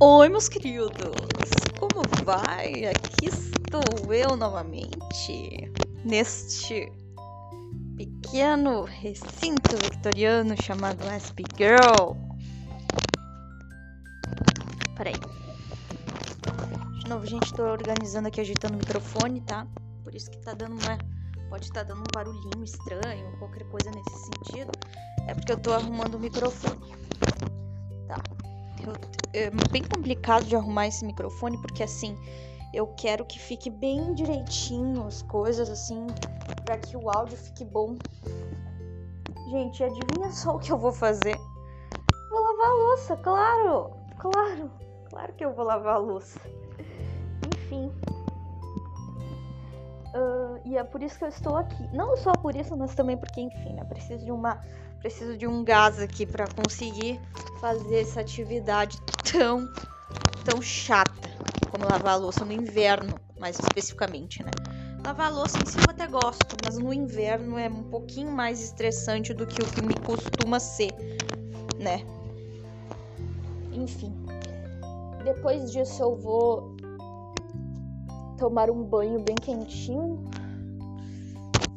Oi, meus queridos! Como vai? Aqui estou eu novamente neste pequeno recinto victoriano chamado SP Girl. Peraí. De novo, gente, tô organizando aqui, ajeitando o microfone, tá? Por isso que tá dando uma. Pode estar tá dando um barulhinho estranho, qualquer coisa nesse sentido. É porque eu tô arrumando o microfone. Tá. É bem complicado de arrumar esse microfone, porque assim, eu quero que fique bem direitinho as coisas, assim, para que o áudio fique bom. Gente, adivinha só o que eu vou fazer? Vou lavar a louça, claro! Claro! Claro que eu vou lavar a louça. Enfim. E é por isso que eu estou aqui. Não só por isso, mas também porque, enfim, né? Preciso de uma preciso de um gás aqui para conseguir fazer essa atividade tão, tão chata como lavar a louça no inverno, mais especificamente, né? Lavar a louça em eu até gosto, mas no inverno é um pouquinho mais estressante do que o que me costuma ser, né? Enfim. Depois disso eu vou tomar um banho bem quentinho.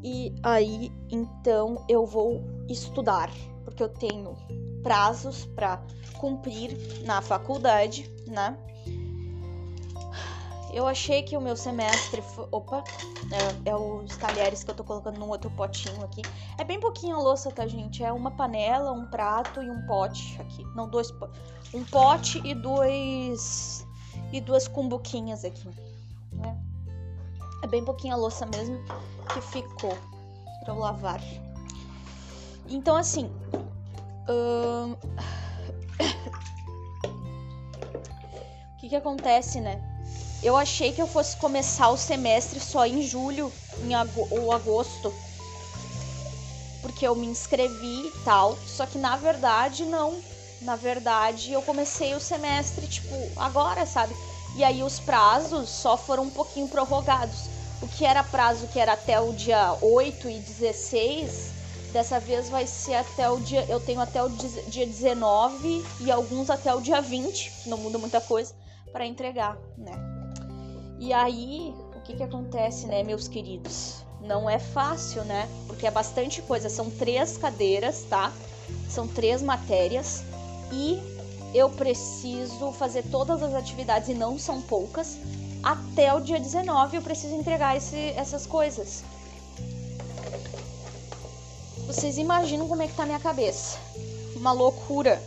E aí, então, eu vou estudar, porque eu tenho prazos para cumprir na faculdade, né? Eu achei que o meu semestre. Foi... Opa! É, é, os talheres que eu tô colocando num outro potinho aqui. É bem pouquinho a louça, tá, gente? É uma panela, um prato e um pote aqui. Não, dois. Um pote e dois. E duas cumbuquinhas aqui. É bem pouquinho a louça mesmo que ficou para eu lavar. Então, assim. Hum... o que que acontece, né? Eu achei que eu fosse começar o semestre só em julho em ag ou agosto. Porque eu me inscrevi e tal. Só que na verdade, não. Na verdade, eu comecei o semestre, tipo, agora, sabe? E aí os prazos só foram um pouquinho prorrogados. Que era prazo que era até o dia 8 e 16 Dessa vez vai ser até o dia. Eu tenho até o dia 19 e alguns até o dia 20, não muda muita coisa, para entregar, né? E aí, o que que acontece, né, meus queridos? Não é fácil, né? Porque é bastante coisa. São três cadeiras, tá? São três matérias e eu preciso fazer todas as atividades e não são poucas. Até o dia 19 eu preciso entregar esse, essas coisas. Vocês imaginam como é que tá minha cabeça? Uma loucura.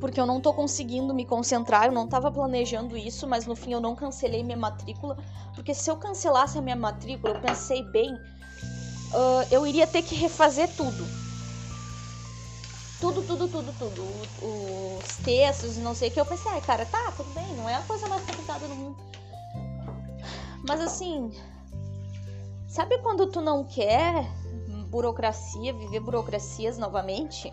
Porque eu não tô conseguindo me concentrar, eu não tava planejando isso, mas no fim eu não cancelei minha matrícula. Porque se eu cancelasse a minha matrícula, eu pensei bem, uh, eu iria ter que refazer tudo. Tudo, tudo, tudo, tudo. Os textos não sei o que. Eu pensei, ai, cara, tá, tudo bem, não é a coisa mais complicada do mundo. Mas assim, Sabe quando tu não quer burocracia, viver burocracias novamente?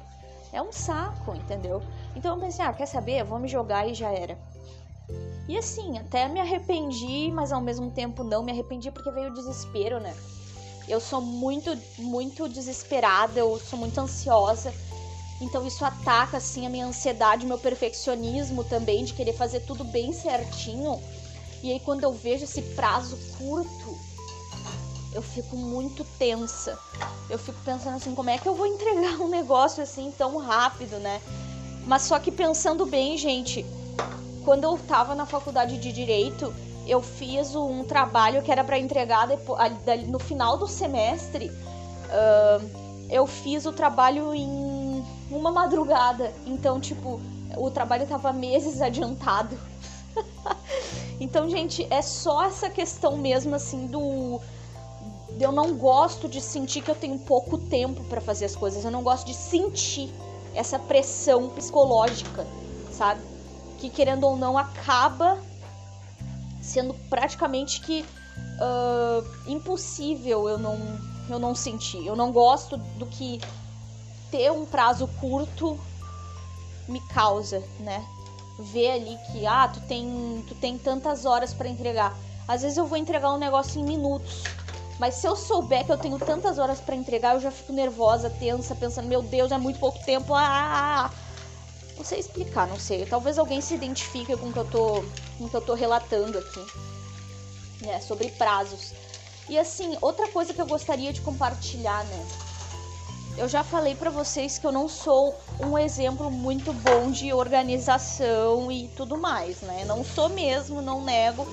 É um saco, entendeu? Então eu pensei, ah, quer saber? Vou me jogar e já era. E assim, até me arrependi, mas ao mesmo tempo não me arrependi porque veio o desespero, né? Eu sou muito, muito desesperada, eu sou muito ansiosa. Então isso ataca assim a minha ansiedade, meu perfeccionismo também de querer fazer tudo bem certinho. E aí quando eu vejo esse prazo curto, eu fico muito tensa. Eu fico pensando assim, como é que eu vou entregar um negócio assim tão rápido, né? Mas só que pensando bem, gente, quando eu tava na faculdade de direito, eu fiz um trabalho que era para entregar depois, no final do semestre. Uh, eu fiz o trabalho em uma madrugada. Então, tipo, o trabalho tava meses adiantado. então, gente, é só essa questão mesmo, assim, do eu não gosto de sentir que eu tenho pouco tempo para fazer as coisas. Eu não gosto de sentir essa pressão psicológica, sabe? Que querendo ou não acaba sendo praticamente que uh, impossível eu não eu não sentir. Eu não gosto do que ter um prazo curto me causa, né? Ver ali que ah, tu tem tu tem tantas horas para entregar. Às vezes eu vou entregar um negócio em minutos mas se eu souber que eu tenho tantas horas para entregar, eu já fico nervosa, tensa, pensando, meu Deus, é muito pouco tempo. Ah, ah, ah, ah! Não sei explicar, não sei. Talvez alguém se identifique com o que eu tô, com o que eu tô relatando aqui. Né, sobre prazos. E assim, outra coisa que eu gostaria de compartilhar, né? Eu já falei para vocês que eu não sou um exemplo muito bom de organização e tudo mais, né? Não sou mesmo, não nego.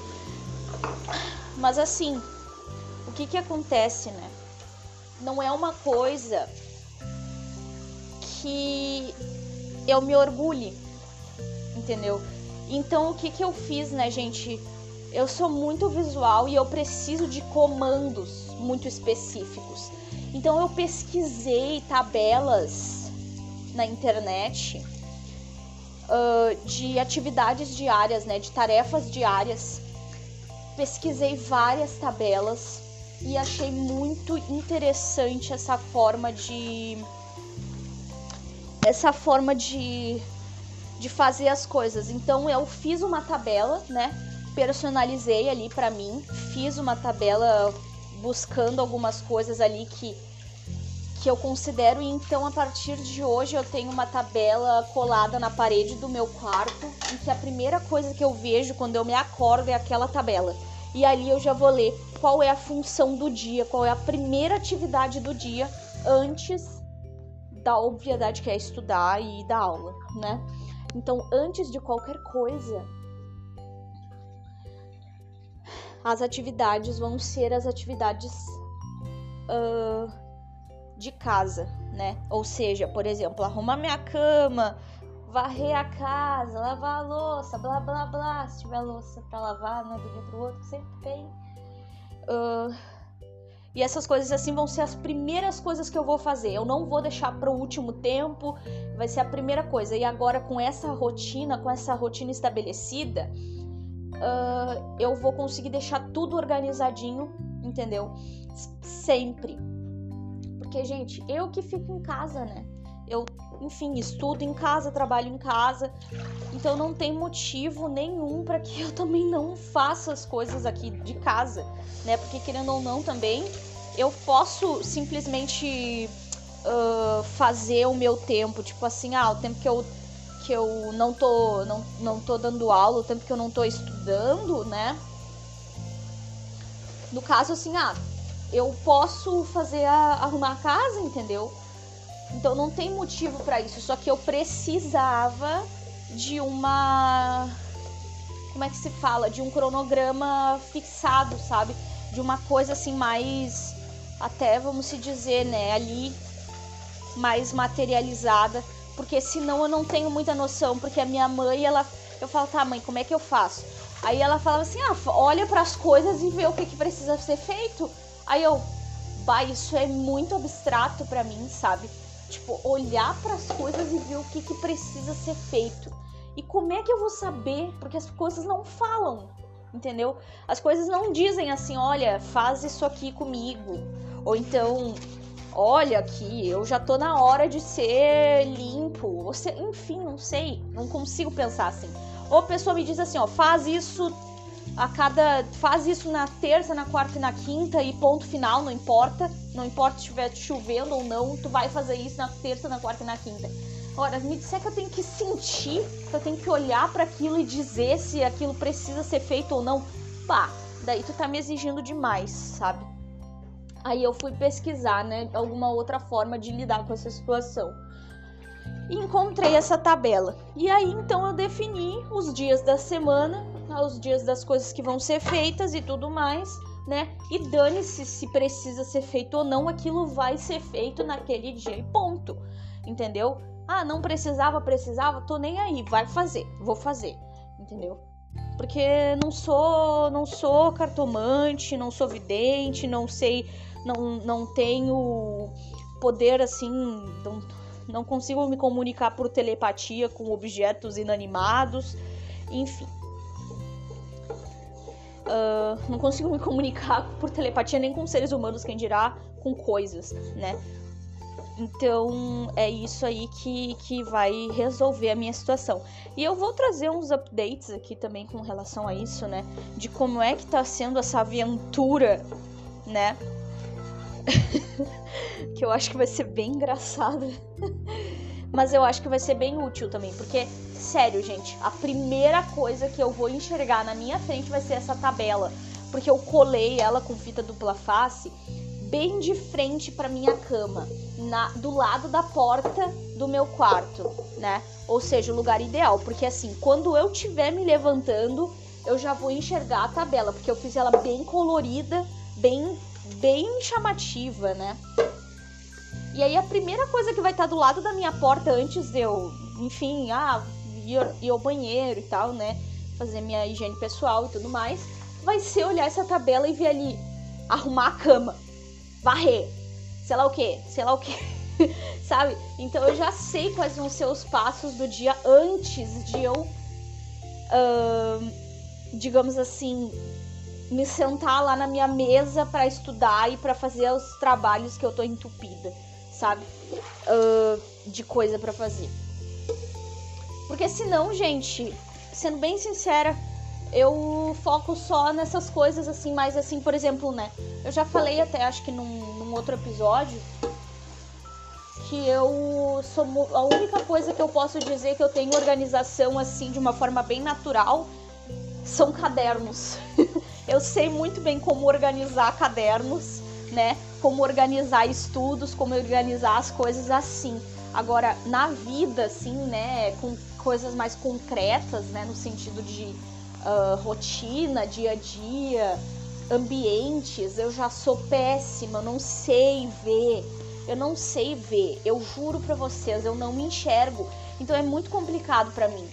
Mas assim, o que que acontece, né? Não é uma coisa que eu me orgulhe, entendeu? Então o que que eu fiz, né, gente? Eu sou muito visual e eu preciso de comandos muito específicos. Então eu pesquisei tabelas na internet uh, de atividades diárias, né, de tarefas diárias. Pesquisei várias tabelas e achei muito interessante essa forma de essa forma de de fazer as coisas. Então eu fiz uma tabela, né? Personalizei ali para mim, fiz uma tabela buscando algumas coisas ali que que eu considero e então a partir de hoje eu tenho uma tabela colada na parede do meu quarto em que a primeira coisa que eu vejo quando eu me acordo é aquela tabela. E ali eu já vou ler qual é a função do dia, qual é a primeira atividade do dia antes da obviedade que é estudar e dar aula, né? Então, antes de qualquer coisa, as atividades vão ser as atividades uh, de casa, né? Ou seja, por exemplo, arrumar minha cama, varrer a casa, lavar a louça, blá blá blá. Se tiver louça para lavar, né, do dia pro outro, sempre tem. Uh, e essas coisas assim vão ser as primeiras coisas que eu vou fazer. Eu não vou deixar para o último tempo, vai ser a primeira coisa. E agora com essa rotina, com essa rotina estabelecida, uh, eu vou conseguir deixar tudo organizadinho, entendeu? Sempre. Porque, gente, eu que fico em casa, né? Eu, enfim, estudo em casa, trabalho em casa. Então não tem motivo nenhum para que eu também não faça as coisas aqui de casa, né? Porque querendo ou não também, eu posso simplesmente uh, fazer o meu tempo, tipo assim, ah, o tempo que eu que eu não tô, não, não tô dando aula, o tempo que eu não tô estudando, né? No caso, assim, ah, eu posso fazer a, arrumar a casa, entendeu? Então não tem motivo para isso, só que eu precisava de uma como é que se fala, de um cronograma fixado, sabe? De uma coisa assim mais até vamos se dizer, né, ali mais materializada porque senão eu não tenho muita noção, porque a minha mãe, ela eu falo, tá, mãe, como é que eu faço? Aí ela falava assim: "Ah, olha para as coisas e vê o que que precisa ser feito". Aí eu, bah, isso é muito abstrato para mim, sabe? Tipo, olhar para as coisas e ver o que que precisa ser feito. E como é que eu vou saber? Porque as coisas não falam, entendeu? As coisas não dizem assim, olha, faz isso aqui comigo. Ou então, olha aqui, eu já tô na hora de ser limpo. Você, enfim, não sei, não consigo pensar assim. Ou a pessoa me diz assim, ó, faz isso a cada, faz isso na terça, na quarta e na quinta e ponto final, não importa, não importa se estiver chovendo ou não, tu vai fazer isso na terça, na quarta e na quinta. Ora, me disser que eu tenho que sentir, que eu tenho que olhar para aquilo e dizer se aquilo precisa ser feito ou não, pá, daí tu tá me exigindo demais, sabe? Aí eu fui pesquisar, né, alguma outra forma de lidar com essa situação. E encontrei essa tabela. E aí então eu defini os dias da semana, os dias das coisas que vão ser feitas e tudo mais, né? E dane-se se precisa ser feito ou não, aquilo vai ser feito naquele dia e ponto. Entendeu? Ah, não precisava, precisava, tô nem aí, vai fazer, vou fazer, entendeu? Porque não sou, não sou cartomante, não sou vidente, não sei não, não tenho poder assim, não, não consigo me comunicar por telepatia com objetos inanimados, enfim. Uh, não consigo me comunicar por telepatia nem com seres humanos, quem dirá com coisas, né? Então é isso aí que, que vai resolver a minha situação. E eu vou trazer uns updates aqui também com relação a isso, né? De como é que tá sendo essa aventura, né? que eu acho que vai ser bem engraçada. Mas eu acho que vai ser bem útil também, porque, sério, gente, a primeira coisa que eu vou enxergar na minha frente vai ser essa tabela. Porque eu colei ela com fita dupla face bem de frente para minha cama, na, do lado da porta do meu quarto, né? Ou seja, o lugar ideal, porque assim, quando eu estiver me levantando, eu já vou enxergar a tabela, porque eu fiz ela bem colorida, bem bem chamativa, né? E aí a primeira coisa que vai estar do lado da minha porta antes de eu, enfim, ah, ir, ir ao banheiro e tal, né? Fazer minha higiene pessoal e tudo mais, vai ser olhar essa tabela e ver ali, arrumar a cama, varrer, sei lá o que, sei lá o que, sabe? Então eu já sei quais vão ser os passos do dia antes de eu, uh, digamos assim, me sentar lá na minha mesa para estudar e para fazer os trabalhos que eu tô entupida sabe? Uh, de coisa para fazer. Porque senão, gente, sendo bem sincera, eu foco só nessas coisas assim, mais assim, por exemplo, né? Eu já falei até, acho que num, num outro episódio, que eu sou a única coisa que eu posso dizer que eu tenho organização assim de uma forma bem natural são cadernos. eu sei muito bem como organizar cadernos, né? como organizar estudos, como organizar as coisas assim. Agora, na vida, assim, né, com coisas mais concretas, né, no sentido de uh, rotina, dia a dia, ambientes, eu já sou péssima, eu não sei ver, eu não sei ver, eu juro pra vocês, eu não me enxergo, então é muito complicado para mim.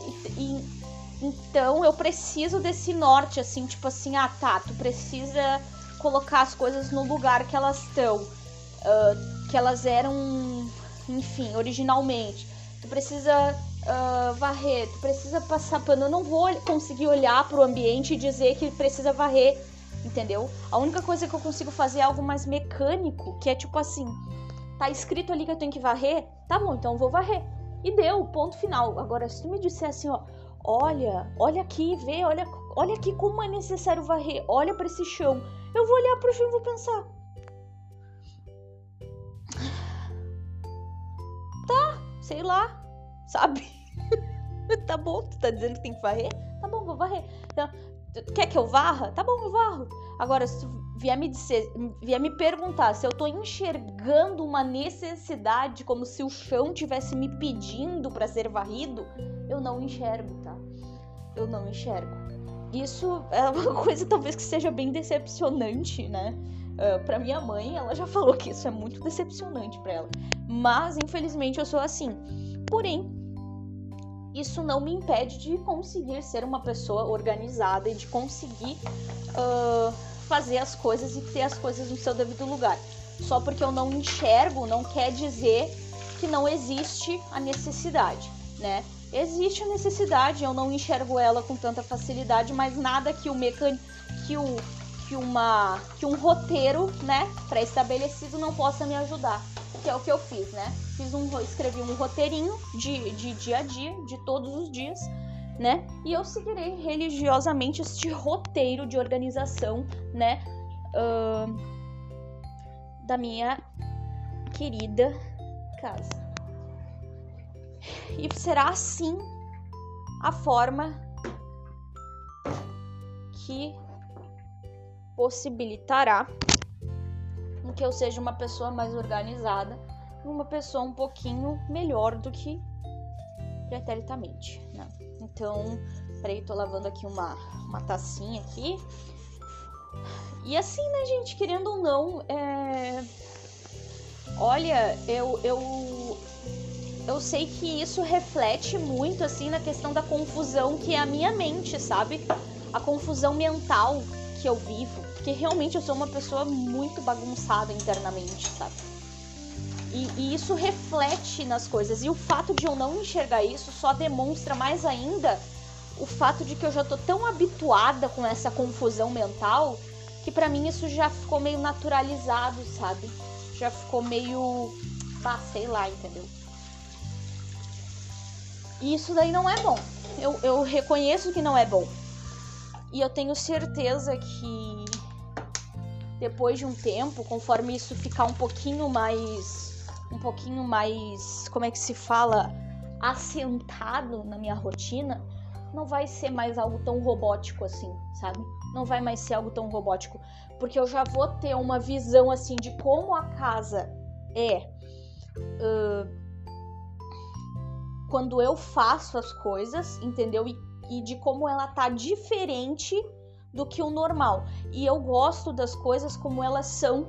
E, e, então eu preciso desse norte, assim, tipo assim, ah tá, tu precisa colocar as coisas no lugar que elas estão, uh, que elas eram, enfim, originalmente. Tu precisa uh, varrer, tu precisa passar pano. Eu não vou conseguir olhar para o ambiente e dizer que precisa varrer, entendeu? A única coisa que eu consigo fazer é algo mais mecânico, que é tipo assim, tá escrito ali que eu tenho que varrer, tá bom, então eu vou varrer. E deu, ponto final. Agora, se tu me disser assim, ó, olha, olha aqui, vê, olha, olha aqui como é necessário varrer, olha para esse chão eu vou olhar pro chão e vou pensar. Tá, sei lá, sabe? tá bom, tu tá dizendo que tem que varrer? Tá bom, vou varrer. Então, quer que eu varra? Tá bom, eu varro. Agora, se tu vier me dizer, vier me perguntar se eu tô enxergando uma necessidade como se o chão tivesse me pedindo para ser varrido, eu não enxergo, tá? Eu não enxergo isso é uma coisa talvez que seja bem decepcionante, né? Uh, para minha mãe, ela já falou que isso é muito decepcionante para ela. Mas, infelizmente, eu sou assim. Porém, isso não me impede de conseguir ser uma pessoa organizada e de conseguir uh, fazer as coisas e ter as coisas no seu devido lugar. Só porque eu não enxergo não quer dizer que não existe a necessidade, né? existe a necessidade, eu não enxergo ela com tanta facilidade, mas nada que o mecan... que o que uma que um roteiro, né, pré-estabelecido não possa me ajudar. Que é o que eu fiz, né? Fiz um escrevi um roteirinho de, de dia a dia, de todos os dias, né? E eu seguirei religiosamente este roteiro de organização, né, uh, da minha querida casa. E será assim a forma que possibilitará que eu seja uma pessoa mais organizada, uma pessoa um pouquinho melhor do que preteritamente, né? Então, peraí, tô lavando aqui uma, uma tacinha aqui. E assim, né, gente, querendo ou não, é... Olha, eu, eu eu sei que isso reflete muito assim na questão da confusão que é a minha mente, sabe? A confusão mental que eu vivo, porque realmente eu sou uma pessoa muito bagunçada internamente, sabe? E, e, isso reflete nas coisas. E o fato de eu não enxergar isso só demonstra mais ainda o fato de que eu já tô tão habituada com essa confusão mental que para mim isso já ficou meio naturalizado, sabe? Já ficou meio. Ah, sei lá, entendeu? E isso daí não é bom. Eu, eu reconheço que não é bom. E eu tenho certeza que depois de um tempo, conforme isso ficar um pouquinho mais um pouquinho mais, como é que se fala, assentado na minha rotina, não vai ser mais algo tão robótico assim, sabe? Não vai mais ser algo tão robótico, porque eu já vou ter uma visão assim de como a casa é uh, quando eu faço as coisas, entendeu? E, e de como ela tá diferente do que o normal. E eu gosto das coisas como elas são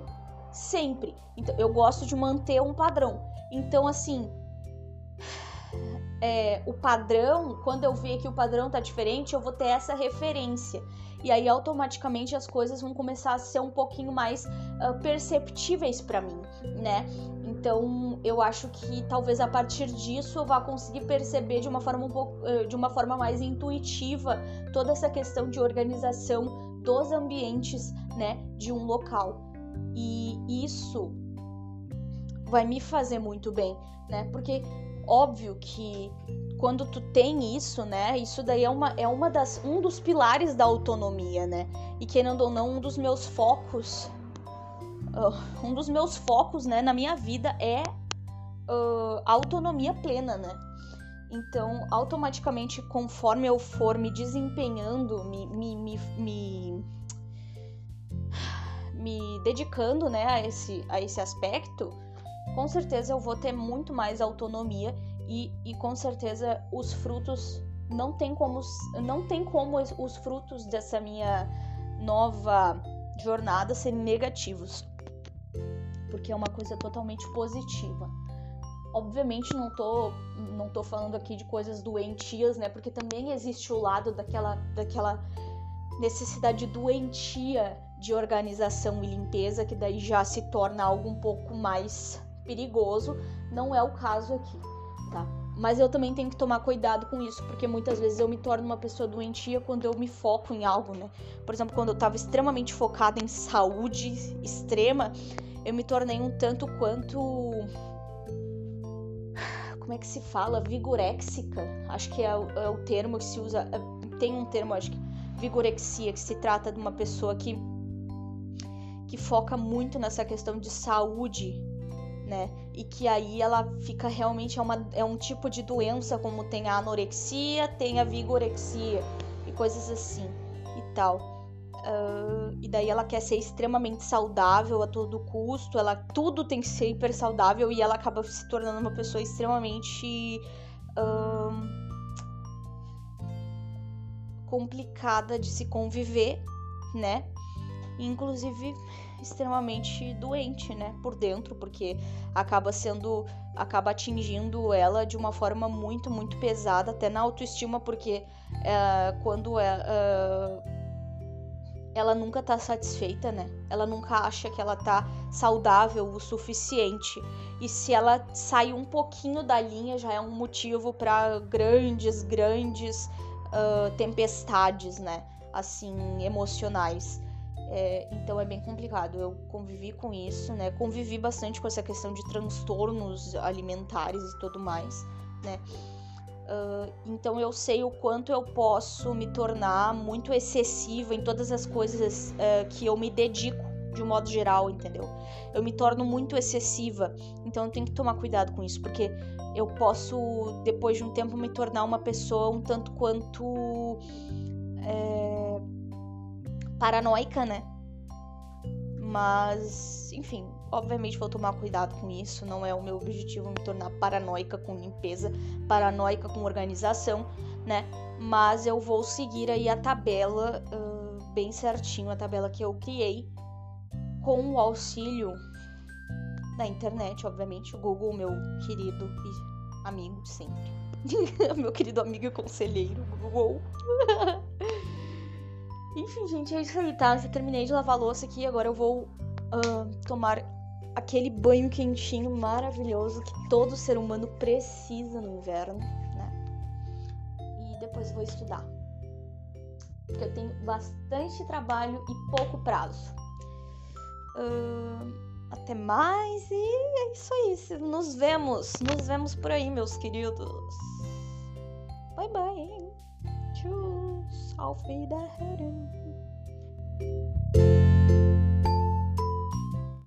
sempre. Então, eu gosto de manter um padrão. Então, assim, é, o padrão, quando eu ver que o padrão tá diferente, eu vou ter essa referência. E aí, automaticamente, as coisas vão começar a ser um pouquinho mais uh, perceptíveis para mim, né? Então, eu acho que talvez a partir disso eu vá conseguir perceber de uma forma um pouco, uh, de uma forma mais intuitiva toda essa questão de organização dos ambientes, né, de um local. E isso vai me fazer muito bem, né? Porque óbvio que quando tu tem isso, né? Isso daí é uma, é uma das um dos pilares da autonomia, né? E querendo ou não, um dos meus focos, uh, um dos meus focos, né, na minha vida é uh, autonomia plena, né? Então, automaticamente, conforme eu for me desempenhando, me, me, me, me, me dedicando, né, a esse, a esse aspecto, com certeza eu vou ter muito mais autonomia e, e com certeza os frutos não tem como não tem como os frutos dessa minha nova jornada serem negativos. Porque é uma coisa totalmente positiva. Obviamente não tô não tô falando aqui de coisas doentias né? Porque também existe o lado daquela daquela necessidade doentia de organização e limpeza que daí já se torna algo um pouco mais perigoso, não é o caso aqui, tá? Mas eu também tenho que tomar cuidado com isso, porque muitas vezes eu me torno uma pessoa doentia quando eu me foco em algo, né? Por exemplo, quando eu tava extremamente focada em saúde extrema, eu me tornei um tanto quanto. Como é que se fala? Vigoréxica. Acho que é o, é o termo que se usa. É, tem um termo, acho que. Vigorexia, que se trata de uma pessoa que. que foca muito nessa questão de saúde né? E que aí ela fica realmente é, uma, é um tipo de doença, como tem a anorexia, tem a vigorexia e coisas assim e tal. Uh, e daí ela quer ser extremamente saudável a todo custo, ela tudo tem que ser hiper saudável e ela acaba se tornando uma pessoa extremamente uh, complicada de se conviver, né? Inclusive extremamente doente, né, por dentro, porque acaba sendo, acaba atingindo ela de uma forma muito, muito pesada, até na autoestima, porque é, quando é, é, ela nunca tá satisfeita, né? Ela nunca acha que ela tá saudável o suficiente. E se ela sair um pouquinho da linha, já é um motivo para grandes, grandes uh, tempestades, né? Assim, emocionais. É, então é bem complicado. Eu convivi com isso, né? Convivi bastante com essa questão de transtornos alimentares e tudo mais, né? Uh, então eu sei o quanto eu posso me tornar muito excessiva em todas as coisas uh, que eu me dedico, de um modo geral, entendeu? Eu me torno muito excessiva, então eu tenho que tomar cuidado com isso, porque eu posso, depois de um tempo, me tornar uma pessoa um tanto quanto. É paranoica, né? Mas, enfim, obviamente vou tomar cuidado com isso. Não é o meu objetivo me tornar paranoica com limpeza, paranoica com organização, né? Mas eu vou seguir aí a tabela uh, bem certinho, a tabela que eu criei com o auxílio da internet, obviamente, o Google, meu querido e amigo de sempre. meu querido amigo e conselheiro, Google. Enfim, gente, é isso aí, tá? Já terminei de lavar a louça aqui, agora eu vou uh, tomar aquele banho quentinho maravilhoso que todo ser humano precisa no inverno, né? E depois vou estudar. Porque eu tenho bastante trabalho e pouco prazo. Uh, até mais e é isso aí. Nos vemos. Nos vemos por aí, meus queridos. Bye bye. Auf Wiederhören.